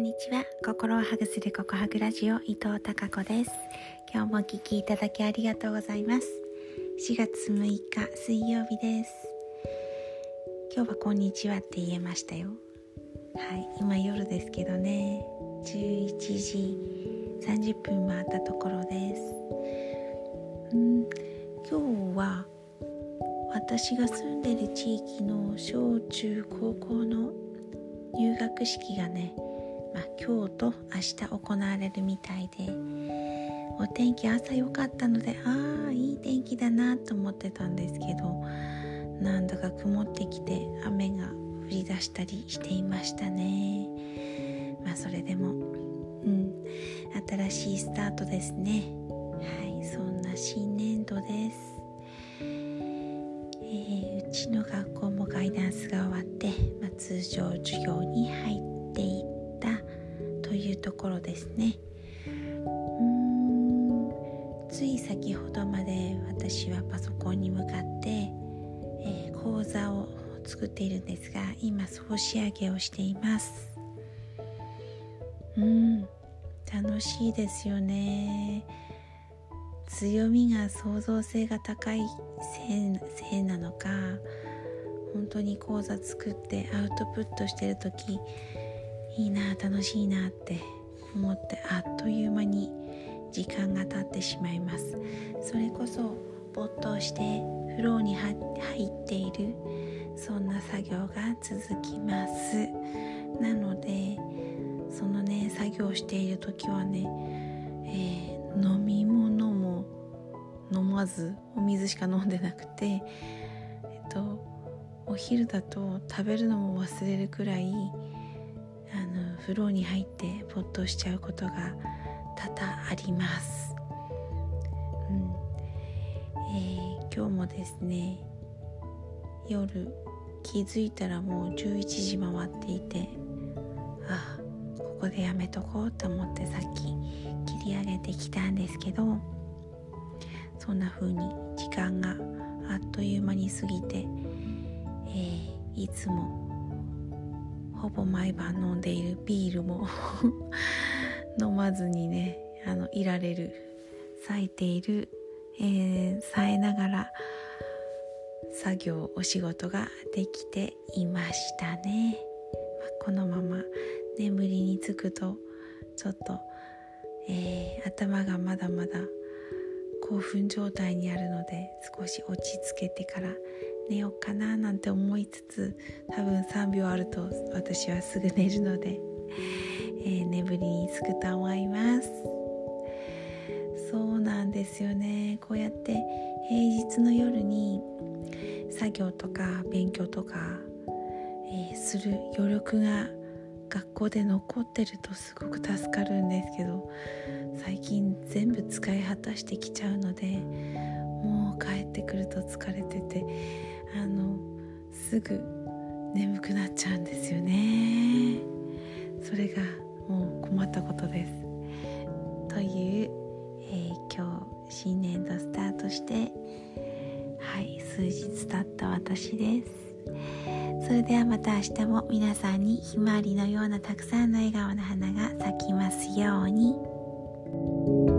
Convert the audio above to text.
んにちは。心をハグするココハグラジオ伊藤孝子です。今日もお聞きいただきありがとうございます。4月6日水曜日です。今日はこんにちはって言えましたよ。はい今夜ですけどね。11時30分回ったところです。うん今日は私が住んでる地域の小中高校の入学式がねまあ、今日と明日行われるみたいでお天気朝良かったのでああいい天気だなと思ってたんですけどなんだか曇ってきて雨が降り出したりしていましたね。まあそれでもうん新しいスタートですね。はいそんな新年度です。えー、うちの学校もガイダンスが終わって、まあ、通常授業に入ってというところですね。うん。つい先ほどまで私はパソコンに向かって、えー、講座を作っているんですが今総仕上げをしています。うん。楽しいですよね。強みが創造性が高いせいなのか本当に講座作ってアウトプットしてる時いいな楽しいなって思ってあっという間に時間が経ってしまいます。それこそ没頭してフローに入っているそんな作業が続きます。なのでそのね作業している時はね、えー、飲み物も飲まずお水しか飲んでなくてえっとお昼だと食べるのも忘れるくらい風呂に入って没頭しちゃうことが多々あります、うん。えー、今日もですね夜気づいたらもう11時回っていてあここでやめとこうと思ってさっき切り上げてきたんですけどそんな風に時間があっという間に過ぎて、えー、いつもほぼ毎晩飲んでいるビールも 飲まずにねあのいられる咲いている、えー、冴えながら作業お仕事ができていましたね、まあ、このまま眠りにつくとちょっと、えー、頭がまだまだ興奮状態にあるので少し落ち着けてから寝ようかななんて思いつつ多分3秒あると私はすぐ寝るので、えー、眠りにつくと思います。そうなんですよね。こうやって平日の夜に作業とか勉強とか、えー、する余力が学校で残ってるとすごく助かるんですけど最近全部使い果たしてきちゃうのでもう帰ってくると疲れててあのすぐ眠くなっちゃうんですよね。それがもう困ったことです。という、えー、今日新年度スタートしてはい数日経った私です。それではまた明日も皆さんにひまわりのようなたくさんの笑顔の花が咲きますように。